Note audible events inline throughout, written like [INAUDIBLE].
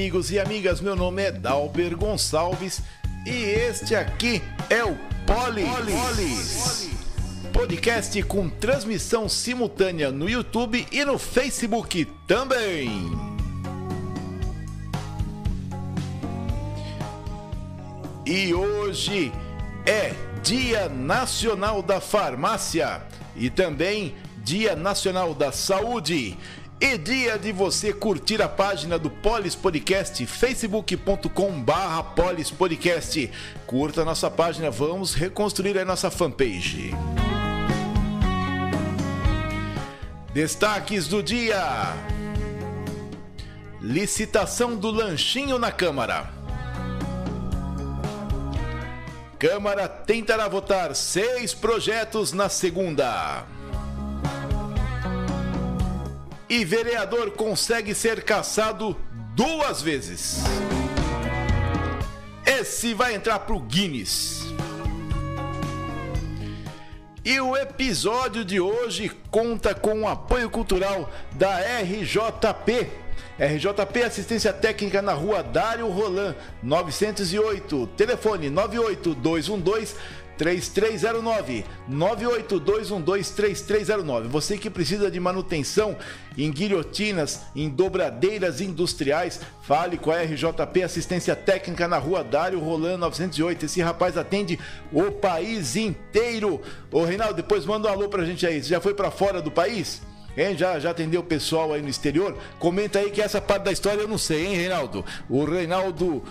Amigos e amigas. Meu nome é Dalber Gonçalves e este aqui é o Polis. Polis. Podcast com transmissão simultânea no YouTube e no Facebook também. E hoje é Dia Nacional da Farmácia e também Dia Nacional da Saúde. E dia de você curtir a página do Polis Podcast, facebook.com barra Polis Podcast. Curta a nossa página, vamos reconstruir a nossa fanpage. Destaques do dia: Licitação do lanchinho na Câmara. Câmara tentará votar seis projetos na segunda. E vereador consegue ser caçado duas vezes. Esse vai entrar pro Guinness. E o episódio de hoje conta com o apoio cultural da RJP. RJP Assistência Técnica na rua Dário Rolan, 908. Telefone 98212 3309 982123309. Você que precisa de manutenção em guilhotinas, em dobradeiras industriais, fale com a RJP Assistência Técnica na Rua Dário Rolando 908. Esse rapaz atende o país inteiro. Ô Reinaldo, depois manda um alô pra gente aí. Você já foi para fora do país? Hein? Já, já atendeu o pessoal aí no exterior? Comenta aí que essa parte da história eu não sei, hein, Reinaldo? O Reinaldo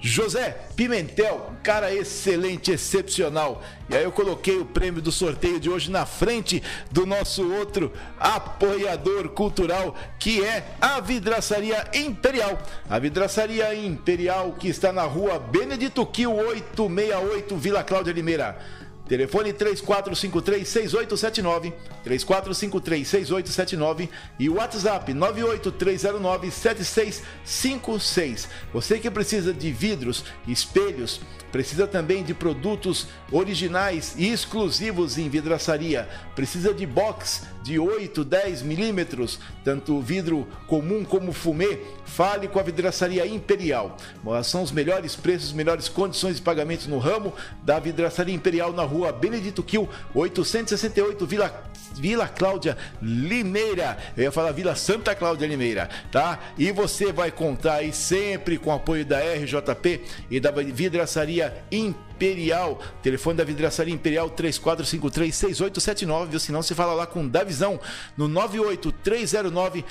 José Pimentel, cara excelente, excepcional. E aí eu coloquei o prêmio do sorteio de hoje na frente do nosso outro apoiador cultural, que é a Vidraçaria Imperial. A Vidraçaria Imperial que está na rua Benedito Quil 868, Vila Cláudia Limeira. Telefone 3453-6879, 3453-6879 e WhatsApp 98309-7656. Você que precisa de vidros, espelhos, precisa também de produtos originais e exclusivos em vidraçaria, precisa de box de 8, 10 milímetros, tanto vidro comum como fumê, fale com a vidraçaria Imperial. São os melhores preços, melhores condições de pagamento no ramo da vidraçaria Imperial na rua Benedito Quil, 868 Vila Vila Cláudia Limeira. Eu ia falar Vila Santa Cláudia Limeira, tá? E você vai contar aí sempre com o apoio da RJP e da Vidraçaria Imperial. Telefone da Vidraçaria Imperial 3453-6879, viu? Senão você fala lá com Davizão no 98309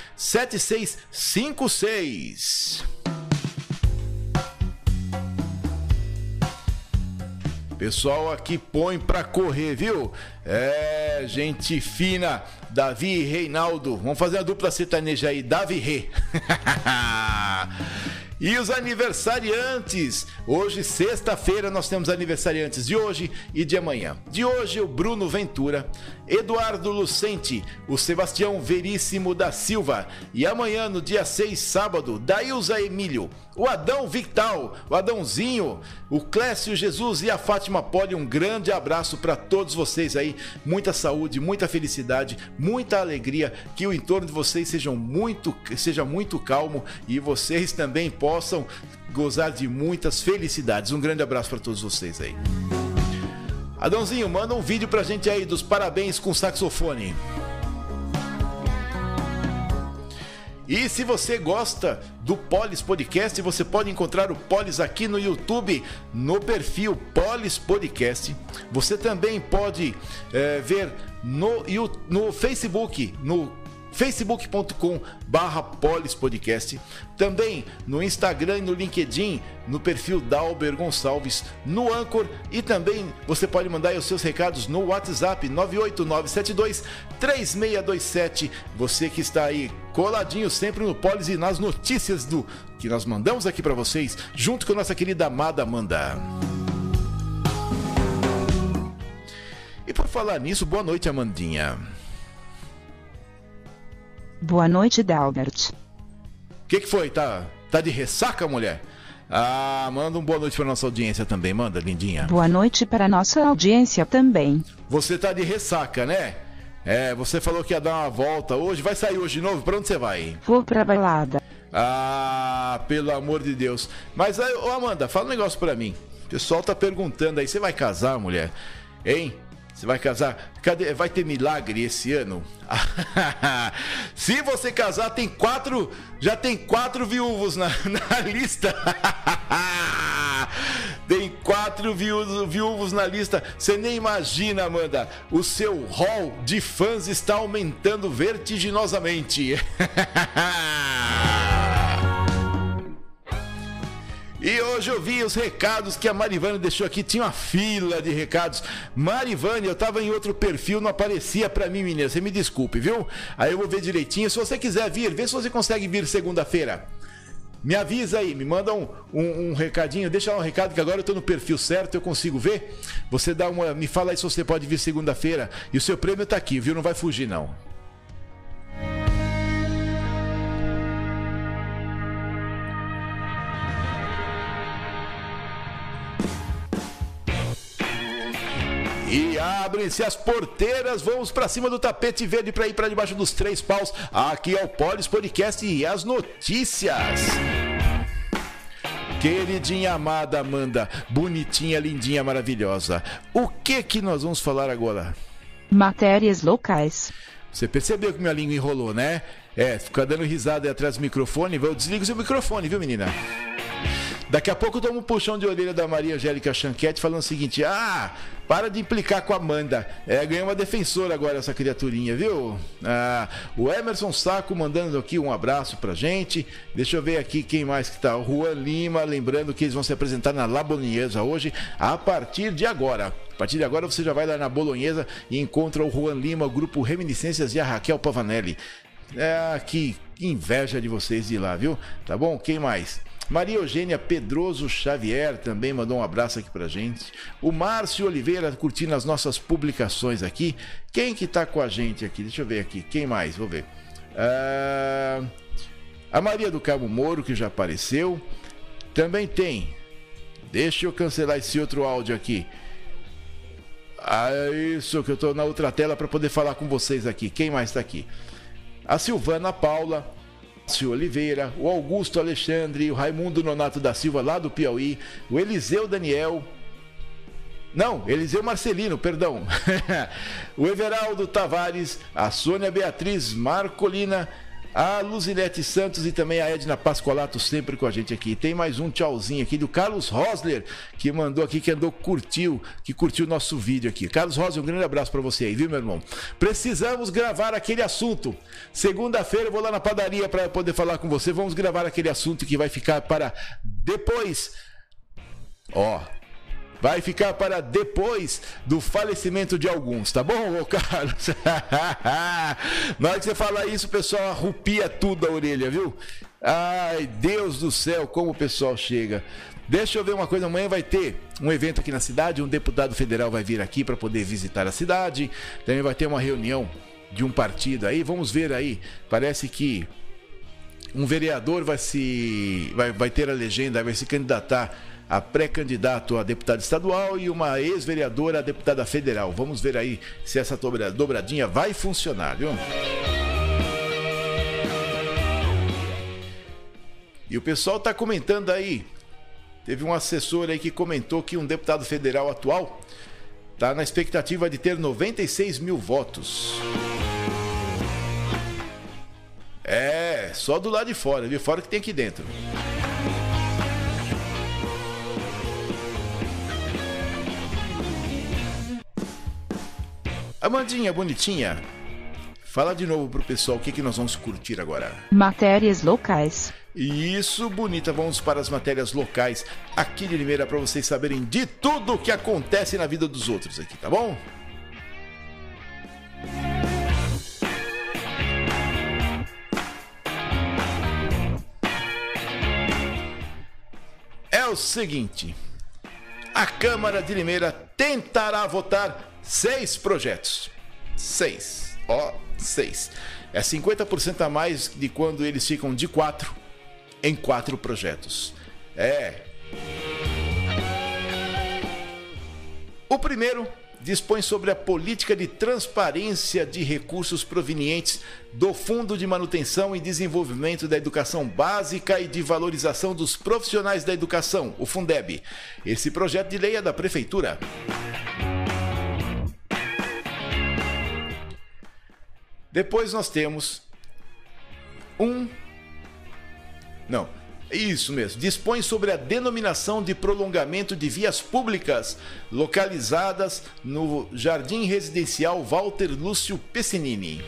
Pessoal aqui põe pra correr, viu? É, gente fina, Davi e Reinaldo. Vamos fazer a dupla sertaneja aí, Davi Rê. [LAUGHS] E os aniversariantes. Hoje, sexta-feira, nós temos aniversariantes de hoje e de amanhã. De hoje, o Bruno Ventura, Eduardo Lucente, o Sebastião Veríssimo da Silva. E amanhã, no dia 6, sábado, Dailza Emílio, o Adão Victal, o Adãozinho, o Clécio Jesus e a Fátima Poli. Um grande abraço para todos vocês aí. Muita saúde, muita felicidade, muita alegria. Que o entorno de vocês seja muito, seja muito calmo e vocês também possam gozar de muitas felicidades. Um grande abraço para todos vocês aí. Adãozinho, manda um vídeo pra gente aí dos parabéns com saxofone. E se você gosta do Polis Podcast, você pode encontrar o Polis aqui no YouTube, no perfil Polis Podcast. Você também pode é, ver no, no Facebook, no facebook.com barra polispodcast, também no Instagram e no LinkedIn, no perfil Dalber Gonçalves, no Anchor e também você pode mandar os seus recados no WhatsApp 98972 3627. Você que está aí coladinho sempre no Polis e nas notícias do que nós mandamos aqui para vocês, junto com a nossa querida amada Amanda. E por falar nisso, boa noite, Amandinha. Boa noite, Dalbert. O que, que foi? Tá, tá de ressaca, mulher? Ah, manda um boa noite para nossa audiência também, manda, lindinha. Boa noite para nossa audiência também. Você tá de ressaca, né? É, você falou que ia dar uma volta hoje. Vai sair hoje de novo? Pra onde você vai? Vou pra balada. Ah, pelo amor de Deus. Mas, ô Amanda, fala um negócio pra mim. O pessoal tá perguntando aí, você vai casar, mulher? Hein? Você vai casar? Cadê? Vai ter milagre esse ano? [LAUGHS] Se você casar, tem quatro. Já tem quatro viúvos na, [LAUGHS] na lista. [LAUGHS] tem quatro viúvos, na lista. Você nem imagina, Amanda. O seu hall de fãs está aumentando vertiginosamente. E hoje eu vi os recados que a Marivane deixou aqui. Tinha uma fila de recados. Marivane, eu tava em outro perfil, não aparecia para mim, menina. Você me desculpe, viu? Aí eu vou ver direitinho. Se você quiser vir, vê se você consegue vir segunda-feira. Me avisa aí, me manda um, um, um, recadinho, deixa lá um recado que agora eu tô no perfil certo, eu consigo ver. Você dá uma. Me fala aí se você pode vir segunda-feira. E o seu prêmio tá aqui, viu? Não vai fugir, não. E abrem-se as porteiras, vamos para cima do tapete verde para ir para debaixo dos três paus. Aqui é o Polis Podcast e as notícias. Queridinha amada Amanda, bonitinha, lindinha, maravilhosa. O que que nós vamos falar agora? Matérias locais. Você percebeu que minha língua enrolou, né? É, fica dando risada aí atrás do microfone. Eu desligo seu microfone, viu, menina? Daqui a pouco eu tomo um puxão de orelha da Maria Angélica Chanquete falando o seguinte: Ah, para de implicar com a Amanda. É, ganhou uma defensora agora essa criaturinha, viu? Ah, o Emerson Saco mandando aqui um abraço pra gente. Deixa eu ver aqui quem mais que tá. O Juan Lima, lembrando que eles vão se apresentar na La Bolonhesa hoje, a partir de agora. A partir de agora você já vai lá na Bolonhesa e encontra o Juan Lima, o grupo Reminiscências e a Raquel Pavanelli. É, que, inveja de vocês ir lá, viu? Tá bom? Quem mais? Maria Eugênia Pedroso Xavier também mandou um abraço aqui pra gente. O Márcio Oliveira curtindo as nossas publicações aqui. Quem que tá com a gente aqui? Deixa eu ver aqui. Quem mais? Vou ver. Uh... A Maria do Cabo Moro, que já apareceu. Também tem. Deixa eu cancelar esse outro áudio aqui. Ah, isso que eu tô na outra tela para poder falar com vocês aqui. Quem mais está aqui? A Silvana Paula, Márcio Oliveira, o Augusto Alexandre, o Raimundo Nonato da Silva, lá do Piauí, o Eliseu Daniel. Não, Eliseu Marcelino, perdão. [LAUGHS] o Everaldo Tavares, a Sônia Beatriz Marcolina, a Luzilete Santos e também a Edna Pascolato sempre com a gente aqui. Tem mais um tchauzinho aqui do Carlos Rosler, que mandou aqui, que andou, curtiu, que curtiu o nosso vídeo aqui. Carlos Rosler, um grande abraço para você aí, viu, meu irmão? Precisamos gravar aquele assunto. Segunda-feira eu vou lá na padaria para poder falar com você. Vamos gravar aquele assunto que vai ficar para depois. Ó, vai ficar para depois do falecimento de alguns, tá bom, ô Carlos? [LAUGHS] Na hora que você fala isso, o pessoal arrupia tudo a orelha, viu? Ai, Deus do céu, como o pessoal chega. Deixa eu ver uma coisa, amanhã vai ter um evento aqui na cidade, um deputado federal vai vir aqui para poder visitar a cidade. Também vai ter uma reunião de um partido aí, vamos ver aí. Parece que um vereador vai se vai, vai ter a legenda, vai se candidatar a pré-candidato a deputado estadual e uma ex-vereadora a deputada federal. Vamos ver aí se essa dobradinha vai funcionar, viu? E o pessoal está comentando aí. Teve um assessor aí que comentou que um deputado federal atual está na expectativa de ter 96 mil votos. É, só do lado de fora, viu? Fora que tem aqui dentro. Amandinha, bonitinha, fala de novo pro pessoal o que, que nós vamos curtir agora. Matérias locais. Isso, bonita. Vamos para as matérias locais aqui de Limeira para vocês saberem de tudo o que acontece na vida dos outros aqui, tá bom? É o seguinte: a Câmara de Limeira tentará votar Seis projetos. Seis. Ó, seis. É 50% a mais de quando eles ficam de quatro em quatro projetos. É. O primeiro dispõe sobre a política de transparência de recursos provenientes do Fundo de Manutenção e Desenvolvimento da Educação Básica e de Valorização dos Profissionais da Educação, o Fundeb. Esse projeto de lei é da Prefeitura. Depois nós temos um. Não, isso mesmo. Dispõe sobre a denominação de prolongamento de vias públicas localizadas no Jardim Residencial Walter Lúcio Pessinini.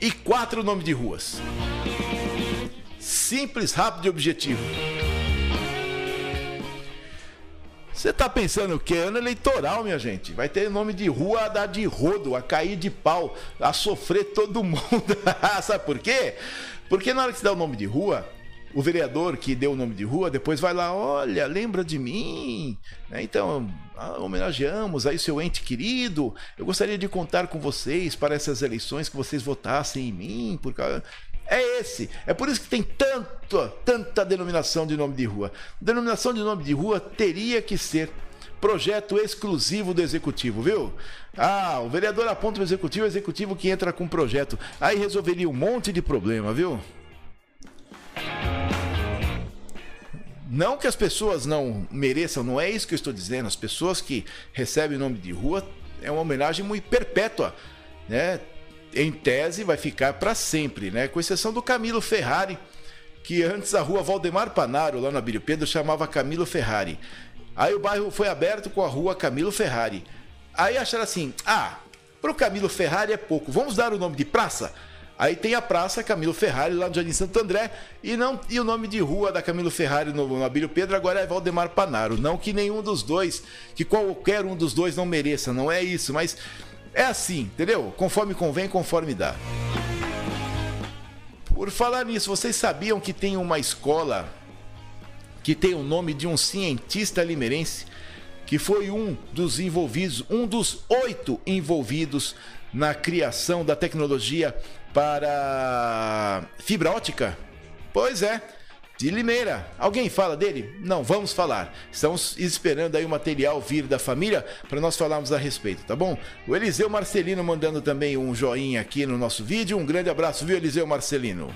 E quatro nomes de ruas. Simples, rápido e objetivo. Você tá pensando o que? Ano eleitoral, minha gente. Vai ter nome de rua a dar de rodo, a cair de pau, a sofrer todo [LAUGHS] mundo. Sabe por quê? Porque na hora que você dá o nome de rua, o vereador que deu o nome de rua depois vai lá, olha, lembra de mim? Né? Então, ah, homenageamos aí seu ente querido. Eu gostaria de contar com vocês para essas eleições que vocês votassem em mim, por causa é esse. É por isso que tem tanto, tanta denominação de nome de rua. Denominação de nome de rua teria que ser projeto exclusivo do executivo, viu? Ah, o vereador aponta o executivo, o executivo que entra com projeto. Aí resolveria um monte de problema, viu? Não que as pessoas não mereçam, não é isso que eu estou dizendo. As pessoas que recebem o nome de rua é uma homenagem muito perpétua, né? Em tese, vai ficar para sempre, né? Com exceção do Camilo Ferrari, que antes a rua Valdemar Panaro, lá na Abílio Pedro, chamava Camilo Ferrari. Aí o bairro foi aberto com a rua Camilo Ferrari. Aí acharam assim: ah, pro Camilo Ferrari é pouco, vamos dar o nome de praça? Aí tem a praça Camilo Ferrari lá no Jardim Santo André e não e o nome de rua da Camilo Ferrari no, no Abílio Pedro agora é Valdemar Panaro. Não que nenhum dos dois, que qualquer um dos dois não mereça, não é isso, mas é assim, entendeu? Conforme convém, conforme dá. Por falar nisso, vocês sabiam que tem uma escola que tem o nome de um cientista limerense que foi um dos envolvidos, um dos oito envolvidos na criação da tecnologia para fibra ótica? Pois é, de Limeira. Alguém fala dele? Não, vamos falar. Estamos esperando aí o material vir da família para nós falarmos a respeito, tá bom? O Eliseu Marcelino mandando também um joinha aqui no nosso vídeo. Um grande abraço, viu, Eliseu Marcelino?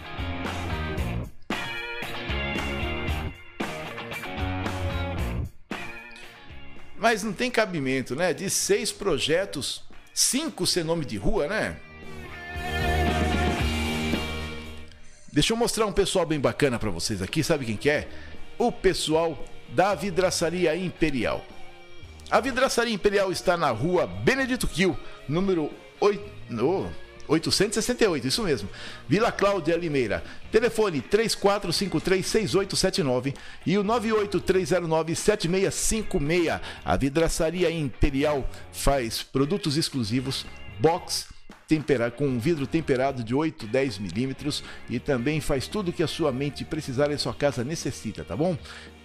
Mas não tem cabimento, né? De seis projetos, cinco ser nome de rua, né? Deixa eu mostrar um pessoal bem bacana para vocês aqui. Sabe quem que é? O pessoal da Vidraçaria Imperial. A Vidraçaria Imperial está na rua Benedito Kiel, número 8, oh, 868, isso mesmo. Vila Cláudia Limeira. Telefone 34536879 e o 983097656. A Vidraçaria Imperial faz produtos exclusivos, box temperado, com um vidro temperado de 8, 10 milímetros e também faz tudo que a sua mente precisar e sua casa necessita, tá bom?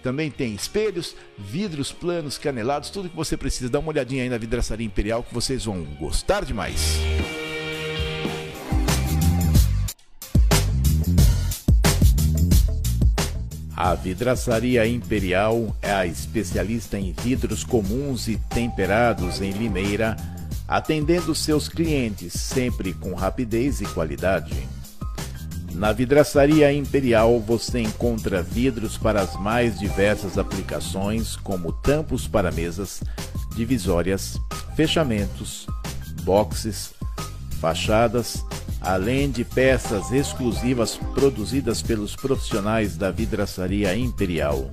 Também tem espelhos, vidros planos, canelados, tudo que você precisa. Dá uma olhadinha aí na vidraçaria imperial que vocês vão gostar demais. A Vidraçaria Imperial é a especialista em vidros comuns e temperados em Limeira atendendo seus clientes sempre com rapidez e qualidade. Na Vidraçaria Imperial você encontra vidros para as mais diversas aplicações, como tampos para mesas, divisórias, fechamentos, boxes, fachadas, além de peças exclusivas produzidas pelos profissionais da Vidraçaria Imperial.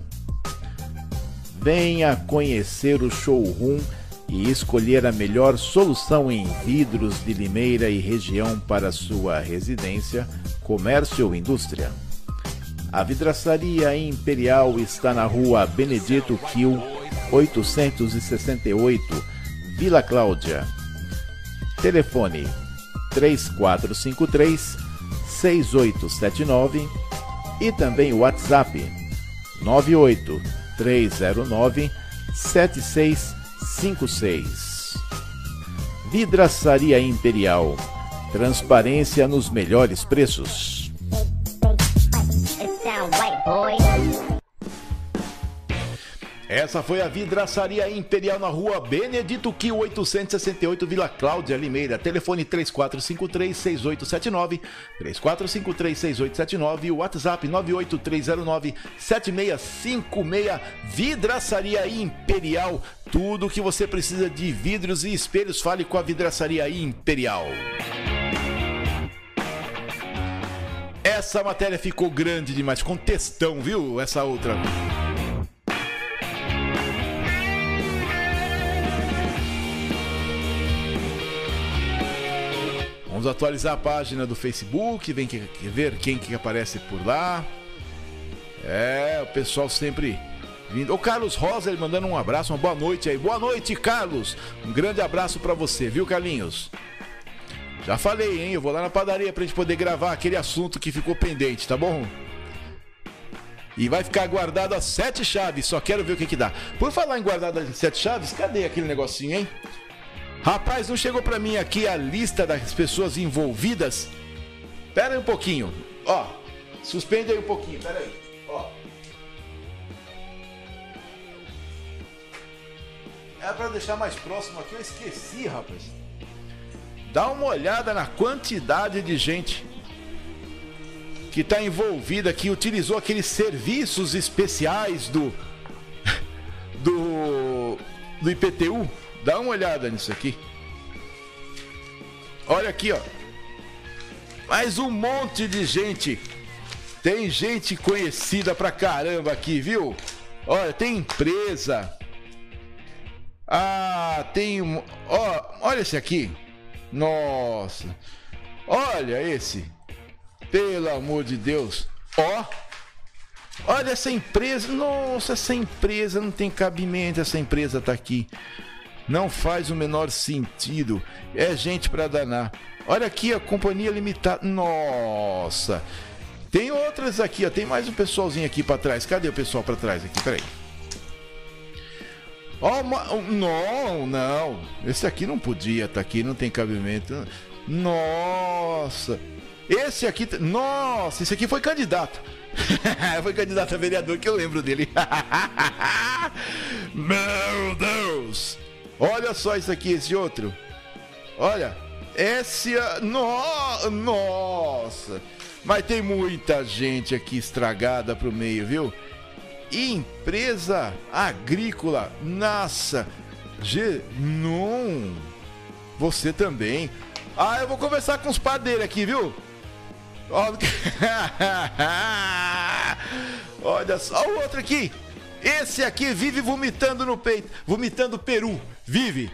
Venha conhecer o showroom e escolher a melhor solução em vidros de Limeira e região para sua residência, comércio ou indústria. A vidraçaria Imperial está na rua Benedito Kiel, 868, Vila Cláudia. Telefone 3453 6879 e também o WhatsApp 98 309 76 56. Vidraçaria Imperial. Transparência nos melhores preços. Essa foi a vidraçaria Imperial na rua Benedito Quio 868, Vila Cláudia Limeira. Telefone 3453-6879, 3453-6879 e o WhatsApp 98309-7656. Vidraçaria Imperial. Tudo que você precisa de vidros e espelhos, fale com a Vidraçaria Imperial. Essa matéria ficou grande demais, com textão, viu? Essa outra. Vamos atualizar a página do Facebook, vem que, ver quem que aparece por lá. É, o pessoal sempre vindo. O Carlos Rosa, ele mandando um abraço, uma boa noite aí. Boa noite, Carlos. Um grande abraço para você, viu, Carlinhos? Já falei, hein? Eu vou lá na padaria pra gente poder gravar aquele assunto que ficou pendente, tá bom? E vai ficar guardado as sete chaves. Só quero ver o que que dá. Por falar em guardado as sete chaves, cadê aquele negocinho, hein? Rapaz, não chegou para mim aqui a lista das pessoas envolvidas? Pera aí um pouquinho. Ó, suspende aí um pouquinho, pera aí. Ó. É para deixar mais próximo aqui, eu esqueci, rapaz. Dá uma olhada na quantidade de gente que está envolvida, que utilizou aqueles serviços especiais do [LAUGHS] do do IPTU Dá uma olhada nisso aqui. Olha aqui, ó. Mais um monte de gente. Tem gente conhecida pra caramba aqui, viu? Olha, tem empresa. Ah, tem um. Ó, olha esse aqui. Nossa. Olha esse. Pelo amor de Deus. Ó. Olha essa empresa. Nossa, essa empresa não tem cabimento. Essa empresa tá aqui. Não faz o menor sentido. É gente para danar. Olha aqui a companhia limitada. Nossa. Tem outras aqui, ó. Tem mais um pessoalzinho aqui para trás. Cadê o pessoal para trás aqui? Peraí. Oh, não, não. Esse aqui não podia estar tá aqui, não tem cabimento. Nossa. Esse aqui, nossa, esse aqui foi candidato. [LAUGHS] foi candidato a vereador que eu lembro dele. [LAUGHS] Meu Deus. Olha só isso aqui, esse outro. Olha, esse. No, nossa! Mas tem muita gente aqui estragada pro meio, viu? Empresa agrícola, nossa! G... Não! Você também. Ah, eu vou conversar com os padeiros aqui, viu? [LAUGHS] Olha só o outro aqui. Esse aqui vive vomitando no peito, vomitando peru. Vive.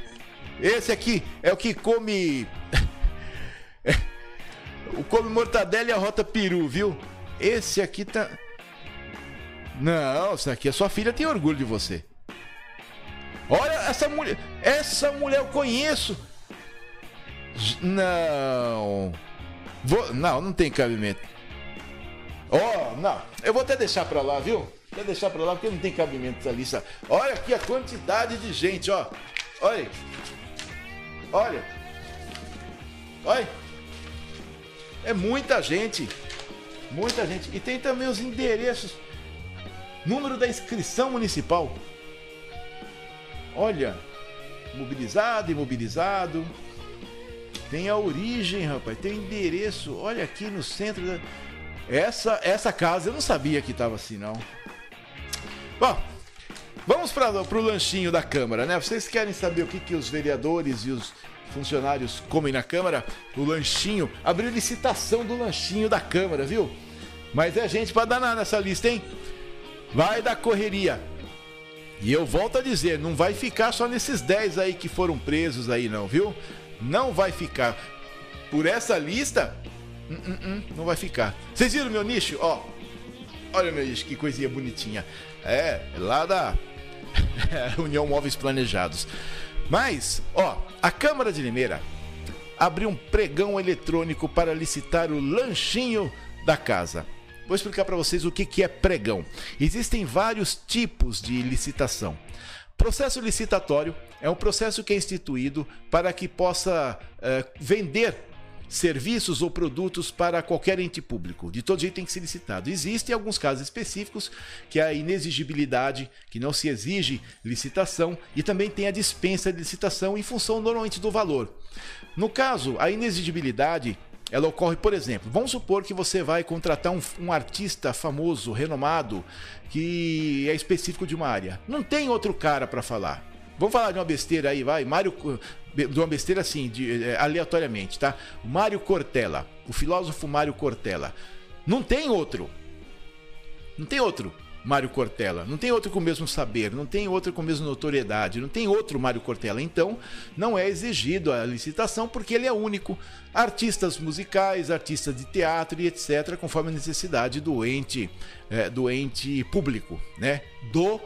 Esse aqui é o que come. [LAUGHS] o come mortadela e a rota peru, viu? Esse aqui tá. Não, essa aqui a sua filha tem orgulho de você. Olha essa mulher, essa mulher eu conheço. Não. Vou... Não, não tem cabimento. Oh, não. Eu vou até deixar pra lá, viu? Vou deixar pra lá porque não tem cabimento essa lista. Olha aqui a quantidade de gente, ó. Olha. Olha. Olha. É muita gente. Muita gente. E tem também os endereços. Número da inscrição municipal. Olha. Mobilizado, imobilizado. Tem a origem, rapaz. Tem o endereço. Olha aqui no centro da. Essa, essa casa eu não sabia que estava assim, não. Bom, vamos para o lanchinho da Câmara, né? Vocês querem saber o que, que os vereadores e os funcionários comem na Câmara? O lanchinho. Abriu licitação do lanchinho da Câmara, viu? Mas é gente para danar nessa lista, hein? Vai dar correria. E eu volto a dizer, não vai ficar só nesses 10 aí que foram presos aí, não, viu? Não vai ficar. Por essa lista, hum, hum, hum, não vai ficar. Vocês viram meu nicho? Ó, olha meu nicho, que coisinha bonitinha. É, lá da [LAUGHS] União Móveis Planejados. Mas, ó, a Câmara de Limeira abriu um pregão eletrônico para licitar o lanchinho da casa. Vou explicar para vocês o que, que é pregão. Existem vários tipos de licitação. Processo licitatório é um processo que é instituído para que possa é, vender serviços ou produtos para qualquer ente público. De todo jeito tem que ser licitado. Existem alguns casos específicos que a inexigibilidade, que não se exige licitação, e também tem a dispensa de licitação em função normalmente do valor. No caso, a inexigibilidade ela ocorre, por exemplo, vamos supor que você vai contratar um, um, artista famoso, renomado, que é específico de uma área. Não tem outro cara para falar. Vamos falar de uma besteira aí, vai. Mário. De uma besteira assim, de, é, aleatoriamente, tá? Mário Cortella. O filósofo Mário Cortella. Não tem outro. Não tem outro Mário Cortella. Não tem outro com o mesmo saber, não tem outro com a mesma notoriedade, não tem outro Mário Cortella. Então, não é exigido a licitação porque ele é único. Artistas musicais, artistas de teatro e etc., conforme a necessidade do ente, é, do ente público, né? Do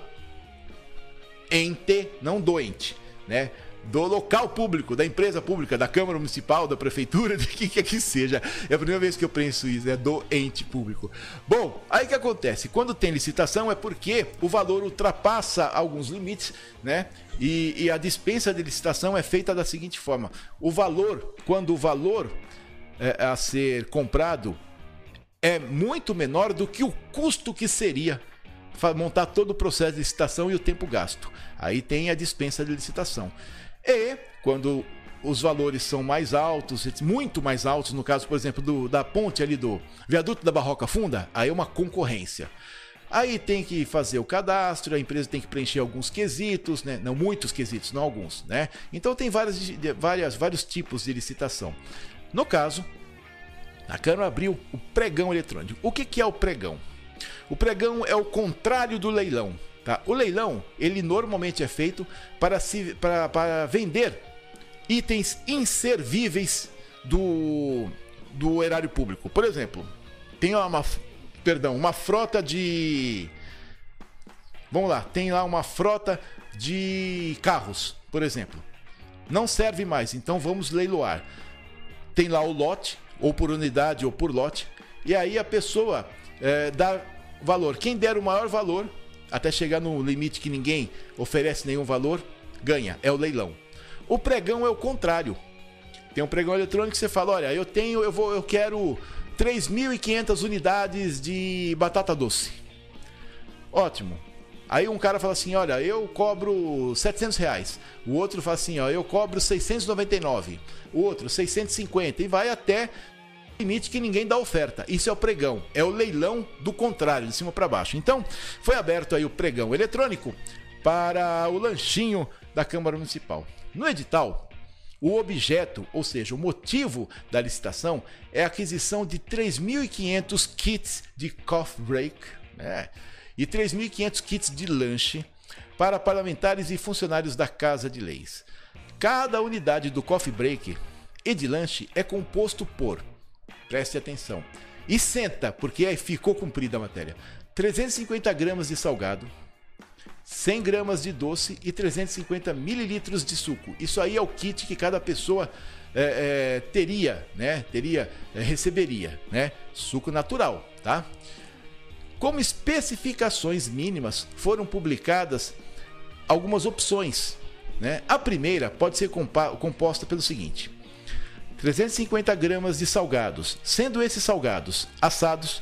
ente, não doente, né? Do local público, da empresa pública, da Câmara Municipal, da Prefeitura, [LAUGHS] de quem quer que seja. É a primeira vez que eu penso isso, é do ente público. Bom, aí que acontece? Quando tem licitação é porque o valor ultrapassa alguns limites, né? E, e a dispensa de licitação é feita da seguinte forma: o valor, quando o valor é, a ser comprado é muito menor do que o custo que seria montar todo o processo de licitação e o tempo gasto. Aí tem a dispensa de licitação. E quando os valores são mais altos, muito mais altos, no caso, por exemplo, do, da ponte ali do viaduto da Barroca Funda, aí é uma concorrência. Aí tem que fazer o cadastro, a empresa tem que preencher alguns quesitos, né? Não muitos quesitos, não alguns, né? Então tem várias, várias, vários tipos de licitação. No caso, a Câmara abriu o pregão eletrônico. O que, que é o pregão? O pregão é o contrário do leilão. Tá? O leilão, ele normalmente é feito para, se, para, para vender itens inservíveis do, do erário público. Por exemplo, tem uma, perdão, uma frota de. Vamos lá, tem lá uma frota de carros, por exemplo. Não serve mais, então vamos leiloar. Tem lá o lote, ou por unidade ou por lote, e aí a pessoa é, dá valor. Quem der o maior valor até chegar no limite que ninguém oferece nenhum valor, ganha. É o leilão. O pregão é o contrário. Tem um pregão eletrônico que você fala: olha, eu tenho, eu vou, eu quero 3.500 unidades de batata doce. Ótimo. Aí um cara fala assim: olha, eu cobro 700 reais. O outro fala assim: ó, eu cobro 699. O outro 650. E vai até limite que ninguém dá oferta. Isso é o pregão, é o leilão do contrário, de cima para baixo. Então, foi aberto aí o pregão eletrônico para o lanchinho da Câmara Municipal. No edital, o objeto, ou seja, o motivo da licitação é a aquisição de 3.500 kits de coffee break né, e 3.500 kits de lanche para parlamentares e funcionários da Casa de Leis. Cada unidade do coffee break e de lanche é composto por Preste atenção. E senta, porque aí ficou cumprida a matéria. 350 gramas de salgado, 100 gramas de doce e 350 mililitros de suco. Isso aí é o kit que cada pessoa é, é, teria, né? Teria, é, receberia, né? Suco natural, tá? Como especificações mínimas, foram publicadas algumas opções. Né? A primeira pode ser composta pelo seguinte: 350 gramas de salgados, sendo esses salgados assados,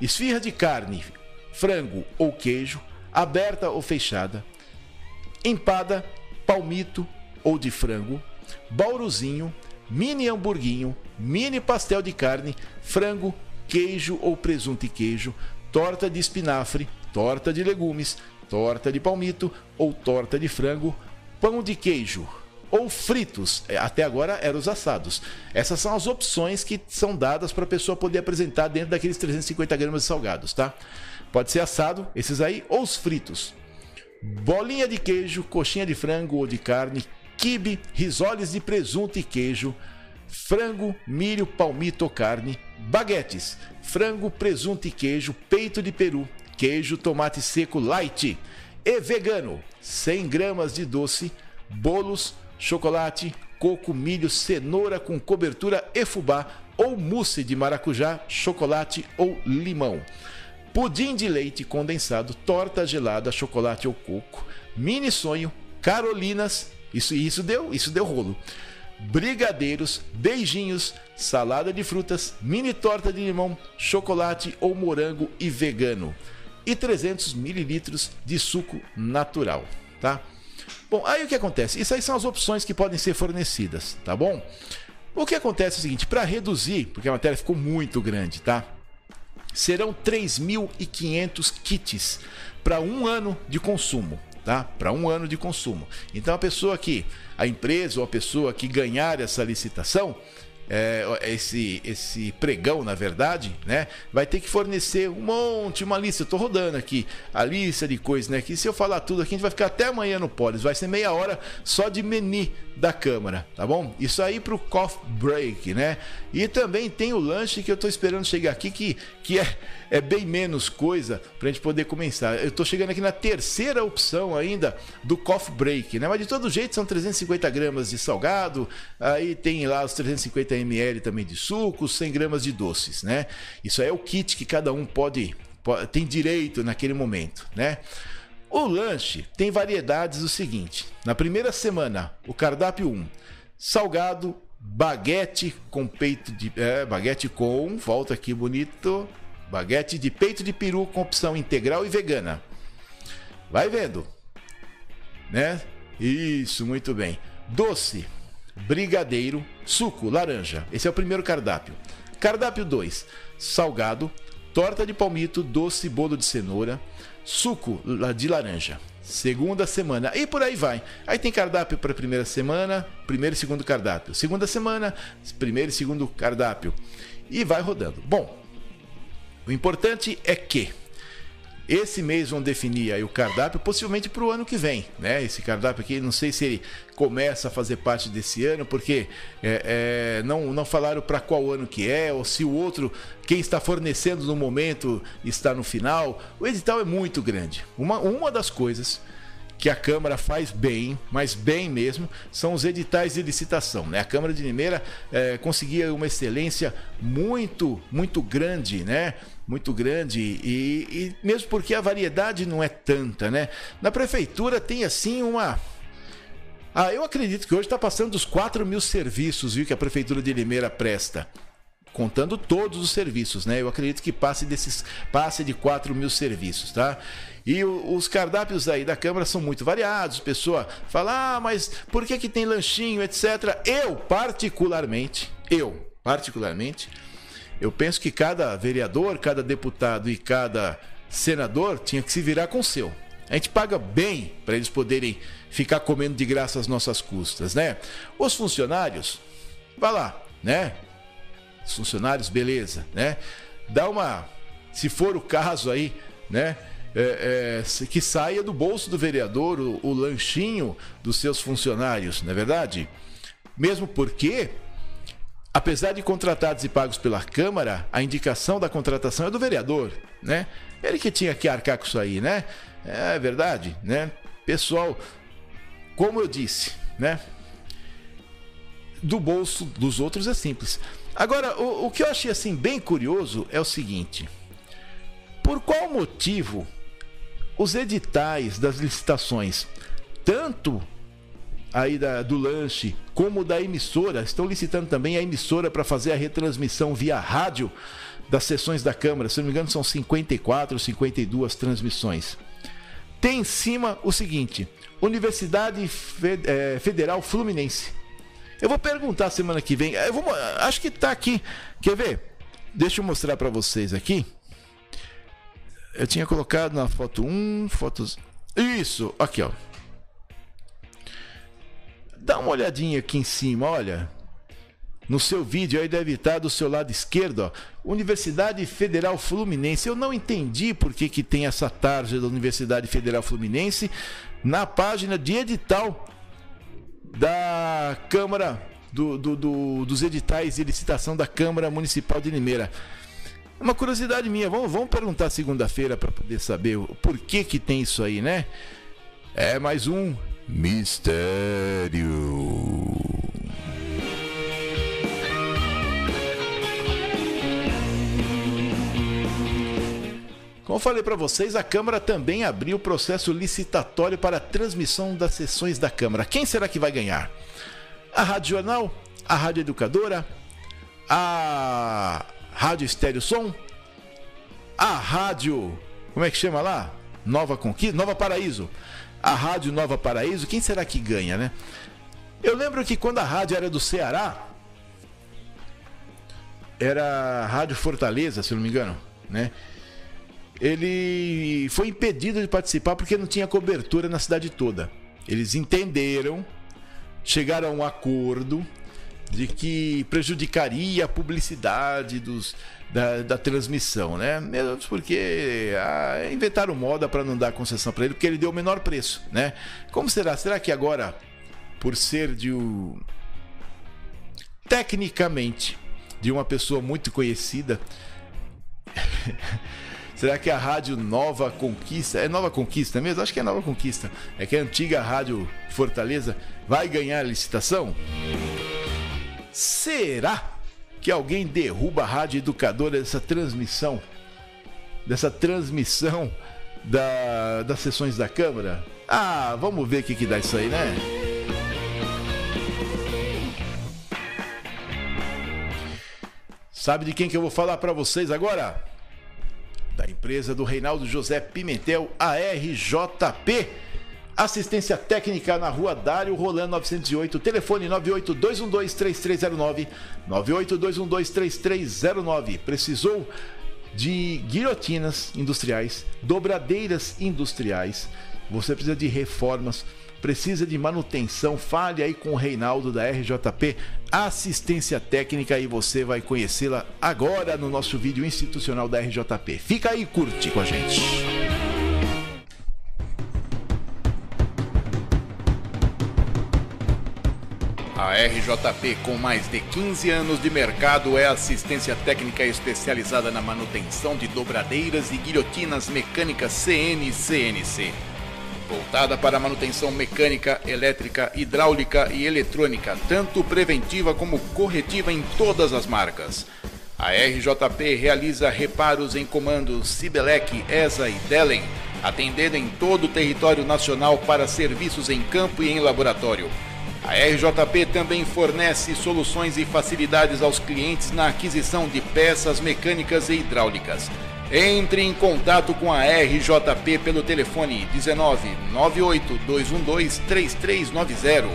esfirra de carne, frango ou queijo, aberta ou fechada, empada, palmito ou de frango, bauruzinho, mini hamburguinho, mini pastel de carne, frango, queijo ou presunto e queijo, torta de espinafre, torta de legumes, torta de palmito ou torta de frango, pão de queijo, ou fritos. É, até agora eram os assados. Essas são as opções que são dadas para a pessoa poder apresentar dentro daqueles 350 gramas de salgados, tá? Pode ser assado, esses aí, ou os fritos. Bolinha de queijo, coxinha de frango ou de carne, quibe, risoles de presunto e queijo, frango, milho, palmito ou carne, baguetes, frango, presunto e queijo, peito de peru, queijo, tomate seco light e vegano, 100 gramas de doce, bolos, chocolate, coco, milho, cenoura com cobertura e fubá ou mousse de maracujá, chocolate ou limão. Pudim de leite condensado, torta gelada, chocolate ou coco, mini sonho, carolinas, isso isso deu, isso deu rolo. brigadeiros, beijinhos, salada de frutas, mini torta de limão, chocolate ou morango e vegano. E 300 mililitros de suco natural, tá? Bom, aí o que acontece? Isso aí são as opções que podem ser fornecidas, tá bom? O que acontece é o seguinte, para reduzir, porque a matéria ficou muito grande, tá? Serão 3.500 kits para um ano de consumo, tá? Para um ano de consumo. Então a pessoa que, a empresa ou a pessoa que ganhar essa licitação, é, esse, esse pregão, na verdade, né? Vai ter que fornecer um monte, uma lista. Eu tô rodando aqui a lista de coisas, né? Que se eu falar tudo aqui, a gente vai ficar até amanhã no Polis. Vai ser meia hora só de menu da Câmara, tá bom? Isso aí pro coffee break, né? E também tem o lanche que eu tô esperando chegar aqui, que, que é, é bem menos coisa pra gente poder começar. Eu tô chegando aqui na terceira opção ainda do coffee break, né? Mas de todo jeito são 350 gramas de salgado, aí tem lá os 350 ml também de suco, 100 gramas de doces, né? Isso aí é o kit que cada um pode, pode tem direito naquele momento, né? O lanche tem variedades do seguinte: na primeira semana, o cardápio 1, salgado, baguete com peito de. É, baguete com, volta aqui bonito, baguete de peito de peru com opção integral e vegana. Vai vendo, né? Isso, muito bem. Doce, brigadeiro, suco, laranja. Esse é o primeiro cardápio. Cardápio 2, salgado, torta de palmito, doce, bolo de cenoura suco de laranja. Segunda semana. E por aí vai. Aí tem cardápio para primeira semana, primeiro e segundo cardápio. Segunda semana, primeiro e segundo cardápio. E vai rodando. Bom, o importante é que esse mês vão definir aí o cardápio, possivelmente para o ano que vem, né? Esse cardápio aqui, não sei se ele começa a fazer parte desse ano, porque é, é, não, não falaram para qual ano que é, ou se o outro, quem está fornecendo no momento, está no final. O edital é muito grande. Uma, uma das coisas que a Câmara faz bem, mas bem mesmo, são os editais de licitação. Né? A Câmara de Limeira é, conseguia uma excelência muito, muito grande, né? Muito grande, e, e mesmo porque a variedade não é tanta, né? Na prefeitura tem assim uma. Ah, eu acredito que hoje está passando dos 4 mil serviços viu, que a Prefeitura de Limeira presta contando todos os serviços, né? Eu acredito que passe desses passe de 4 mil serviços, tá? E o, os cardápios aí da Câmara são muito variados. Pessoa fala, ah, mas por que, que tem lanchinho, etc. Eu, particularmente, eu, particularmente, eu penso que cada vereador, cada deputado e cada senador tinha que se virar com o seu. A gente paga bem para eles poderem ficar comendo de graça as nossas custas, né? Os funcionários, vai lá, né? Os funcionários, beleza, né? Dá uma, se for o caso aí, né? é, é, que saia do bolso do vereador o, o lanchinho dos seus funcionários, não é verdade? Mesmo porque apesar de contratados e pagos pela Câmara, a indicação da contratação é do vereador, né? Ele que tinha que arcar com isso aí, né? É verdade, né? Pessoal, como eu disse, né? Do bolso dos outros é simples. Agora, o, o que eu achei assim bem curioso é o seguinte: por qual motivo os editais das licitações, tanto aí da, do lanche como da emissora, estão licitando também a emissora para fazer a retransmissão via rádio das sessões da Câmara. Se não me engano, são 54 ou 52 transmissões. Tem em cima o seguinte: Universidade é, Federal Fluminense. Eu vou perguntar semana que vem. Eu vou, acho que está aqui. Quer ver? Deixa eu mostrar para vocês aqui. Eu tinha colocado na foto 1, fotos. Isso, aqui ó. Dá uma olhadinha aqui em cima, olha. No seu vídeo aí deve estar do seu lado esquerdo, ó. Universidade Federal Fluminense. Eu não entendi por que, que tem essa tarja da Universidade Federal Fluminense na página de edital da Câmara, do, do, do, dos editais de licitação da Câmara Municipal de Limeira. Uma curiosidade minha, vamos, vamos perguntar segunda-feira para poder saber o porquê que tem isso aí, né? É mais um mistério. Como falei para vocês, a Câmara também abriu o processo licitatório para a transmissão das sessões da Câmara. Quem será que vai ganhar? a Rádio Jornal, a Rádio Educadora, a Rádio Estéreo Som, a Rádio. Como é que chama lá? Nova Conquista? Nova Paraíso. A Rádio Nova Paraíso, quem será que ganha, né? Eu lembro que quando a rádio era do Ceará, era Rádio Fortaleza, se não me engano, né? Ele foi impedido de participar porque não tinha cobertura na cidade toda. Eles entenderam, chegaram a um acordo de que prejudicaria a publicidade dos, da, da transmissão, né? Mesmo porque ah, inventaram moda para não dar concessão para ele, porque ele deu o menor preço, né? Como será? Será que agora, por ser de um... tecnicamente de uma pessoa muito conhecida, [LAUGHS] Será que a rádio Nova Conquista, é Nova Conquista mesmo? Acho que é Nova Conquista. É que a antiga rádio Fortaleza vai ganhar a licitação? Será que alguém derruba a rádio educadora dessa transmissão? Dessa transmissão da, das sessões da Câmara? Ah, vamos ver o que, que dá isso aí, né? Sabe de quem que eu vou falar para vocês agora? Da empresa do Reinaldo José Pimentel, ARJP. Assistência técnica na rua Dário Rolando 908, telefone 982123309, 982123309. Precisou de guilhotinas industriais, dobradeiras industriais. Você precisa de reformas, precisa de manutenção. Fale aí com o Reinaldo da RJP Assistência Técnica e você vai conhecê-la agora no nosso vídeo institucional da RJP. Fica aí, curte com a gente. A RJP, com mais de 15 anos de mercado, é assistência técnica especializada na manutenção de dobradeiras e guilhotinas mecânicas CN e CNC. Voltada para manutenção mecânica, elétrica, hidráulica e eletrônica, tanto preventiva como corretiva em todas as marcas. A RJP realiza reparos em comandos Sibelec, ESA e Delen, atendendo em todo o território nacional para serviços em campo e em laboratório. A RJP também fornece soluções e facilidades aos clientes na aquisição de peças mecânicas e hidráulicas. Entre em contato com a RJP pelo telefone 19 98 212 3390.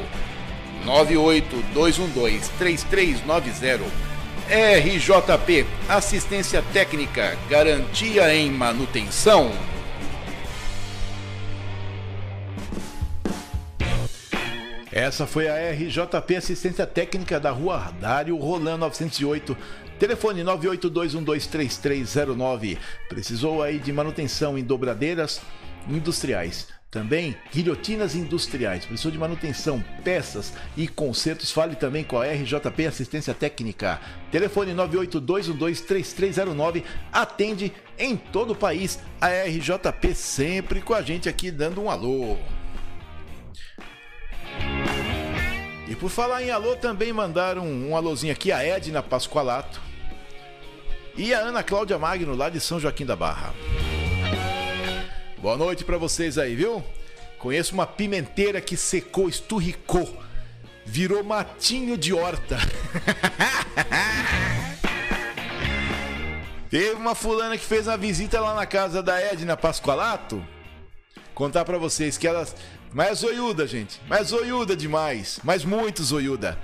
98 212 3390. RJP Assistência Técnica, garantia em manutenção. Essa foi a RJP Assistência Técnica da Rua Dário Rolando 908. Telefone 982123309. Precisou aí de manutenção em dobradeiras industriais. Também guilhotinas industriais. Precisou de manutenção, peças e consertos. Fale também com a RJP Assistência Técnica. Telefone 982123309. Atende em todo o país. A RJP sempre com a gente aqui dando um alô. E por falar em alô, também mandaram um alôzinho aqui a Edna Pascoalato e a Ana Cláudia Magno, lá de São Joaquim da Barra. Boa noite para vocês aí, viu? Conheço uma pimenteira que secou, esturricou, virou matinho de horta. [LAUGHS] Teve uma fulana que fez uma visita lá na casa da Edna Pascoalato. Contar para vocês que ela mas zoiuda, gente. Mas zoiuda demais. Mas muito zoiuda.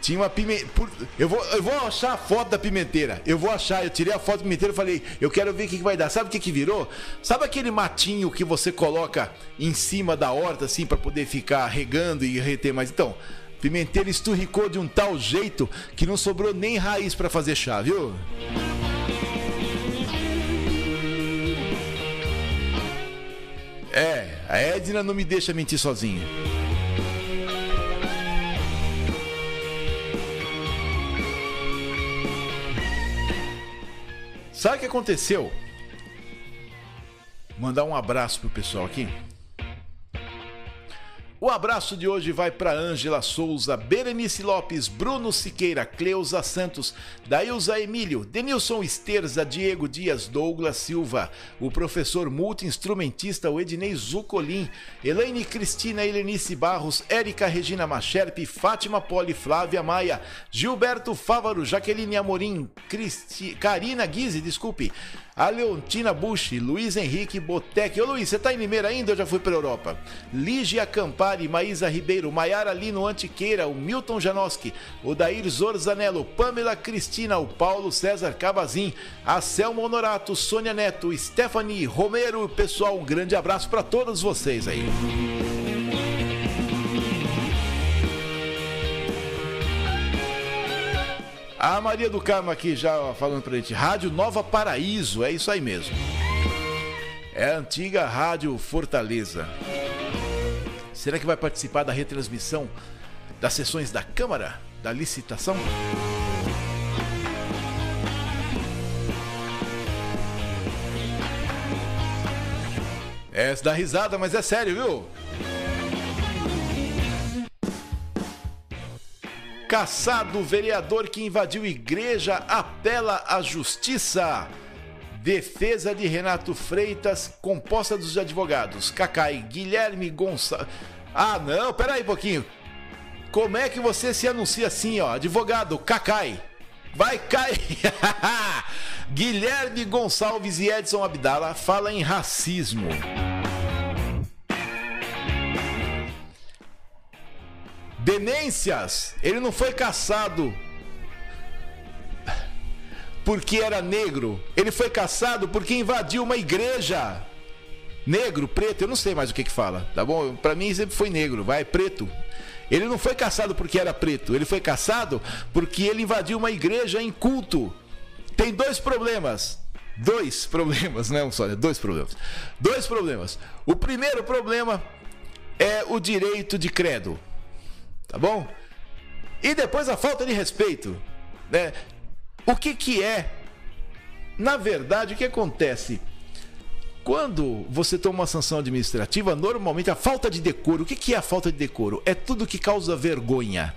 Tinha uma pimenteira. Eu vou, eu vou achar a foto da pimenteira. Eu vou achar. Eu tirei a foto da pimenteira e falei, eu quero ver o que, que vai dar. Sabe o que, que virou? Sabe aquele matinho que você coloca em cima da horta, assim, para poder ficar regando e reter mais? Então, pimenteira esturricou de um tal jeito que não sobrou nem raiz para fazer chá, viu? É, a Edna não me deixa mentir sozinha. Sabe o que aconteceu? Mandar um abraço pro pessoal aqui. O abraço de hoje vai para Ângela Souza, Berenice Lopes, Bruno Siqueira, Cleusa Santos, Dailza Emílio, Denilson Esterza, Diego Dias, Douglas Silva, o professor multi-instrumentista Ednei Zucolim, Elaine Cristina Helenice Barros, Érica Regina Macherpe, Fátima Poli, Flávia Maia, Gilberto Fávaro, Jaqueline Amorim, Cristi... Karina Guise, desculpe, a Leontina Bush, Luiz Henrique Botec. Ô Luiz, você tá em Limeira ainda ou já foi pra Europa? Lígia Campari, Maísa Ribeiro, Maiara Lino Antiqueira, o Milton Janoski, o Dair Zorzanello, Pamela Cristina, o Paulo César Cavazin, a Selma Honorato, Sônia Neto, Stephanie Romero. Pessoal, um grande abraço para todos vocês aí. A Maria do Carmo aqui já falando pra gente. Rádio Nova Paraíso, é isso aí mesmo. É a antiga Rádio Fortaleza. Será que vai participar da retransmissão das sessões da Câmara, da licitação? É, dá risada, mas é sério, viu? Caçado, vereador que invadiu igreja, apela à justiça. Defesa de Renato Freitas, composta dos advogados Cacai, Guilherme Gonçalves. Ah, não, peraí um pouquinho. Como é que você se anuncia assim, ó? Advogado Cacai. Vai cair. [LAUGHS] Guilherme Gonçalves e Edson Abdala fala em racismo. Demências. Ele não foi caçado porque era negro. Ele foi caçado porque invadiu uma igreja. Negro, preto, eu não sei mais o que que fala, tá bom? Para mim sempre foi negro, vai, preto. Ele não foi caçado porque era preto, ele foi caçado porque ele invadiu uma igreja em culto. Tem dois problemas. Dois problemas, [LAUGHS] não só, dois problemas. Dois problemas. O primeiro problema é o direito de credo tá bom? E depois a falta de respeito, né? O que que é? Na verdade, o que acontece? Quando você toma uma sanção administrativa, normalmente a falta de decoro, o que que é a falta de decoro? É tudo que causa vergonha.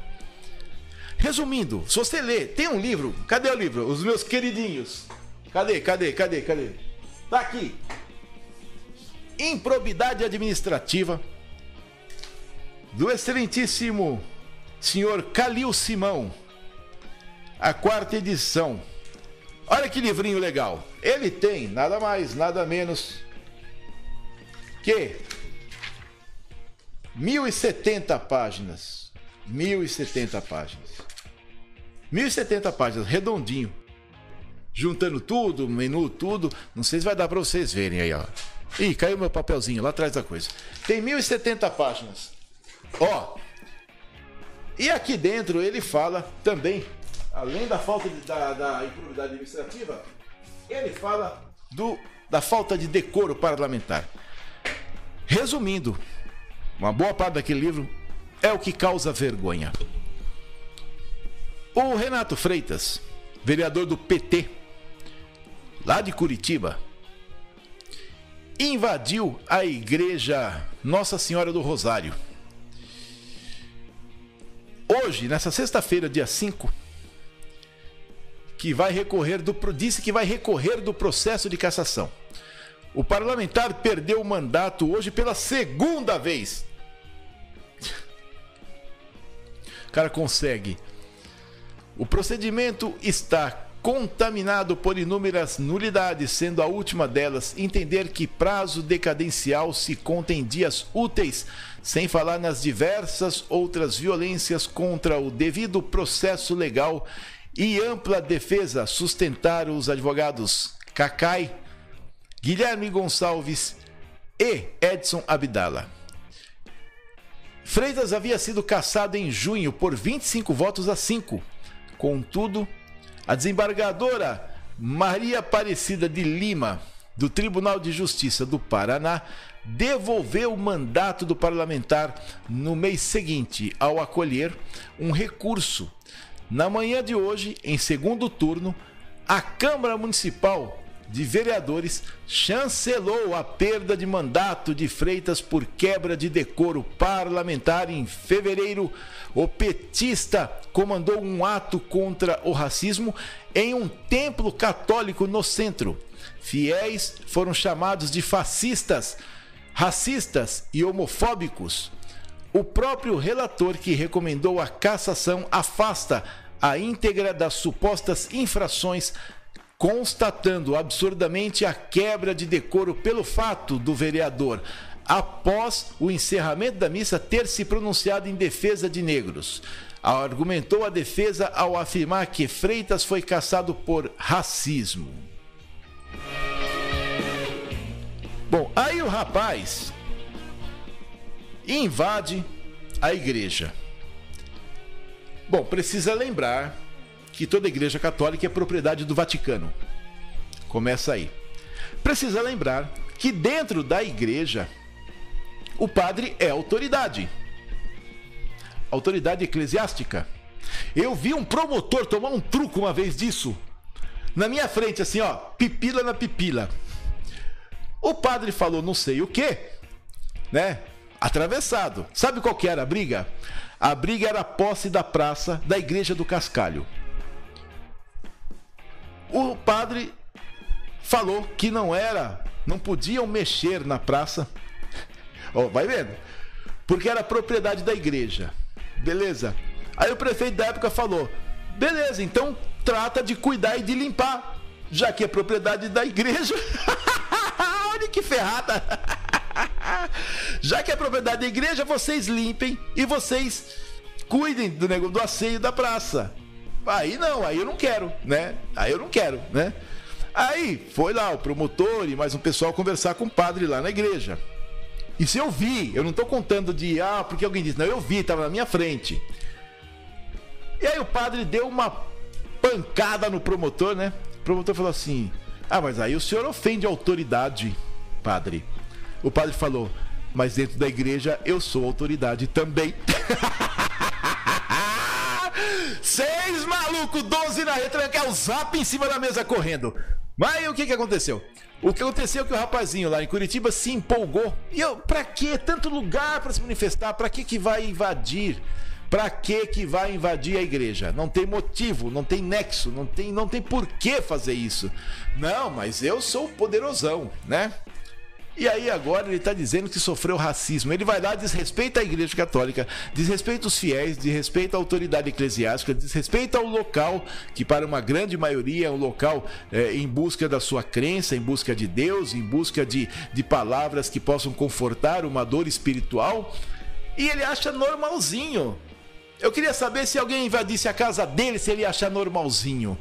Resumindo, se você lê, tem um livro, cadê o livro? Os meus queridinhos. Cadê, cadê, cadê, cadê? Tá aqui. Improbidade administrativa do excelentíssimo senhor Calil Simão, a quarta edição. Olha que livrinho legal. Ele tem nada mais, nada menos que 1070 páginas. 1070 páginas. 1070 páginas, redondinho. Juntando tudo, menu, tudo. Não sei se vai dar para vocês verem aí, ó. Ih, caiu meu papelzinho lá atrás da coisa. Tem 1070 páginas. Ó, e aqui dentro ele fala também, além da falta de, da, da improbidade administrativa, ele fala do, da falta de decoro parlamentar. Resumindo, uma boa parte daquele livro é o que causa vergonha. O Renato Freitas, vereador do PT, lá de Curitiba, invadiu a igreja Nossa Senhora do Rosário hoje, nessa sexta-feira, dia 5, que vai recorrer do disse que vai recorrer do processo de cassação. O parlamentar perdeu o mandato hoje pela segunda vez. O cara consegue. O procedimento está contaminado por inúmeras nulidades, sendo a última delas entender que prazo decadencial se conta em dias úteis, sem falar nas diversas outras violências contra o devido processo legal e ampla defesa sustentaram os advogados Cacai, Guilherme Gonçalves e Edson Abdala. Freitas havia sido cassado em junho por 25 votos a 5. Contudo, a desembargadora Maria Aparecida de Lima, do Tribunal de Justiça do Paraná, devolveu o mandato do parlamentar no mês seguinte, ao acolher um recurso. Na manhã de hoje, em segundo turno, a Câmara Municipal de Vereadores chancelou a perda de mandato de Freitas por quebra de decoro parlamentar em fevereiro. O petista comandou um ato contra o racismo em um templo católico no centro. Fiéis foram chamados de fascistas, racistas e homofóbicos. O próprio relator que recomendou a cassação afasta a íntegra das supostas infrações, constatando absurdamente a quebra de decoro pelo fato do vereador, após o encerramento da missa, ter se pronunciado em defesa de negros. Argumentou a defesa ao afirmar que Freitas foi caçado por racismo. Bom, aí o rapaz invade a igreja. Bom, precisa lembrar que toda igreja católica é propriedade do Vaticano. Começa aí. Precisa lembrar que dentro da igreja o padre é autoridade. Autoridade eclesiástica. Eu vi um promotor tomar um truco uma vez disso. Na minha frente, assim, ó, pipila na pipila. O padre falou não sei o que, né? Atravessado. Sabe qual que era a briga? A briga era a posse da praça da igreja do Cascalho. O padre falou que não era, não podiam mexer na praça. Ó, oh, vai vendo. Porque era propriedade da igreja. Beleza? Aí o prefeito da época falou: beleza, então trata de cuidar e de limpar, já que é propriedade da igreja. [LAUGHS] Olha que ferrada! [LAUGHS] Já que é propriedade da igreja, vocês limpem e vocês cuidem do negócio do asseio da praça. Aí não, aí eu não quero, né? Aí eu não quero, né? Aí foi lá o promotor e mais um pessoal conversar com o padre lá na igreja. Isso eu vi, eu não estou contando de ah, porque alguém disse, não, eu vi, estava na minha frente. E aí o padre deu uma pancada no promotor, né? O promotor falou assim: Ah, mas aí o senhor ofende a autoridade, padre. O padre falou: Mas dentro da igreja eu sou autoridade também. [LAUGHS] Seis malucos, doze na retranca, o zap em cima da mesa correndo. Mas o que, que aconteceu? O que aconteceu é que o rapazinho lá em Curitiba se empolgou. E eu, pra que tanto lugar para se manifestar? Pra que que vai invadir? Pra que que vai invadir a igreja? Não tem motivo, não tem nexo, não tem, não tem por que fazer isso. Não, mas eu sou poderosão, né? E aí agora ele está dizendo que sofreu racismo. Ele vai lá, desrespeita a Igreja Católica, desrespeita os fiéis, desrespeita a autoridade eclesiástica, desrespeita o local, que para uma grande maioria é um local é, em busca da sua crença, em busca de Deus, em busca de, de palavras que possam confortar uma dor espiritual. E ele acha normalzinho. Eu queria saber se alguém invadisse a casa dele, se ele ia achar normalzinho.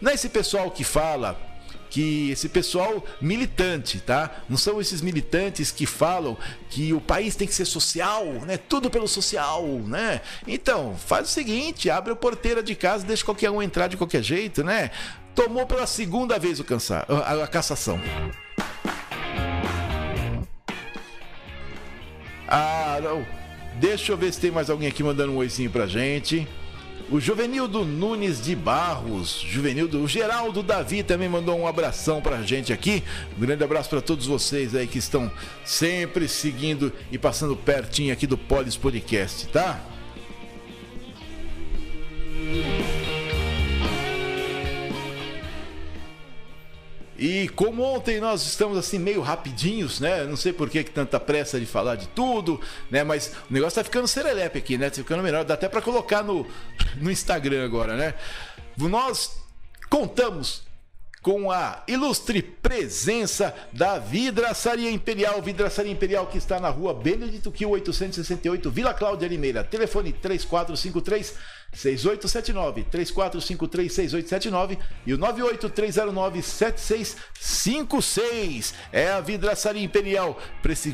Não é esse pessoal que fala que esse pessoal militante, tá? Não são esses militantes que falam que o país tem que ser social, né? Tudo pelo social, né? Então, faz o seguinte, abre a porteira de casa, deixa qualquer um entrar de qualquer jeito, né? Tomou pela segunda vez o cansa a, cassação. Ah, não. Deixa eu ver se tem mais alguém aqui mandando um oizinho pra gente. O Juvenildo Nunes de Barros, Juvenildo, o Geraldo Davi também mandou um abração pra gente aqui. Um grande abraço para todos vocês aí que estão sempre seguindo e passando pertinho aqui do Polis Podcast, tá? E como ontem nós estamos assim meio rapidinhos, né? Não sei por que, que tanta pressa de falar de tudo, né? Mas o negócio tá ficando serelepe aqui, né? Tá ficando melhor. Dá até para colocar no, no Instagram agora, né? Nós contamos com a ilustre presença da Vidraçaria Imperial, Vidraçaria Imperial que está na rua Benedito Quil 868, Vila Cláudia Limeira. Telefone 3453 6879 3453 6879 e o 98309 7656. É a Vidraçaria Imperial.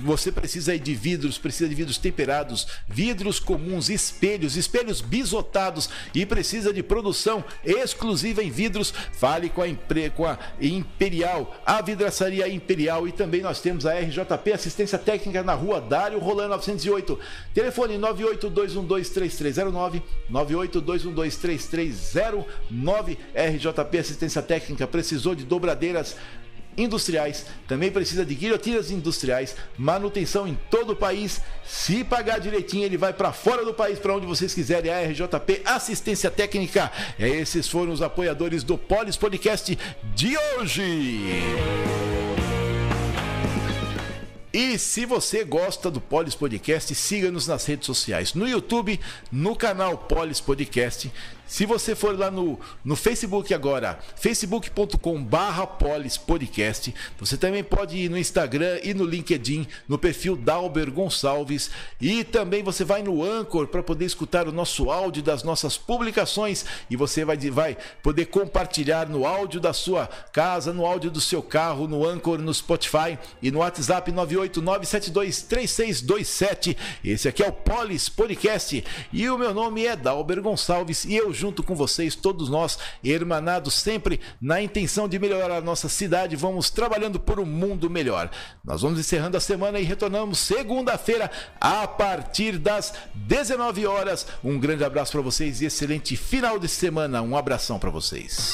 Você precisa de vidros, precisa de vidros temperados, vidros comuns, espelhos, espelhos bisotados e precisa de produção exclusiva em vidros. Fale com a, com a Imperial, a Vidraçaria Imperial e também nós temos a RJP Assistência Técnica na Rua Dário Rolando 908. Telefone 982123309 98 982123309 RJP Assistência Técnica precisou de dobradeiras industriais, também precisa de guilhotinas industriais, manutenção em todo o país. Se pagar direitinho, ele vai para fora do país, para onde vocês quiserem. A RJP Assistência Técnica. Esses foram os apoiadores do Polis Podcast de hoje. E se você gosta do Polis Podcast, siga-nos nas redes sociais, no YouTube, no canal Polis Podcast. Se você for lá no, no Facebook agora, facebook.com barra Podcast, você também pode ir no Instagram e no LinkedIn, no perfil Dalber Gonçalves. E também você vai no Anchor para poder escutar o nosso áudio das nossas publicações. E você vai, vai poder compartilhar no áudio da sua casa, no áudio do seu carro, no Anchor, no Spotify e no WhatsApp 989723627. Esse aqui é o Polis Podcast. E o meu nome é Dalber Gonçalves e eu junto com vocês, todos nós, hermanados sempre na intenção de melhorar a nossa cidade, vamos trabalhando por um mundo melhor. Nós vamos encerrando a semana e retornamos segunda-feira a partir das 19 horas. Um grande abraço para vocês e excelente final de semana. Um abração para vocês.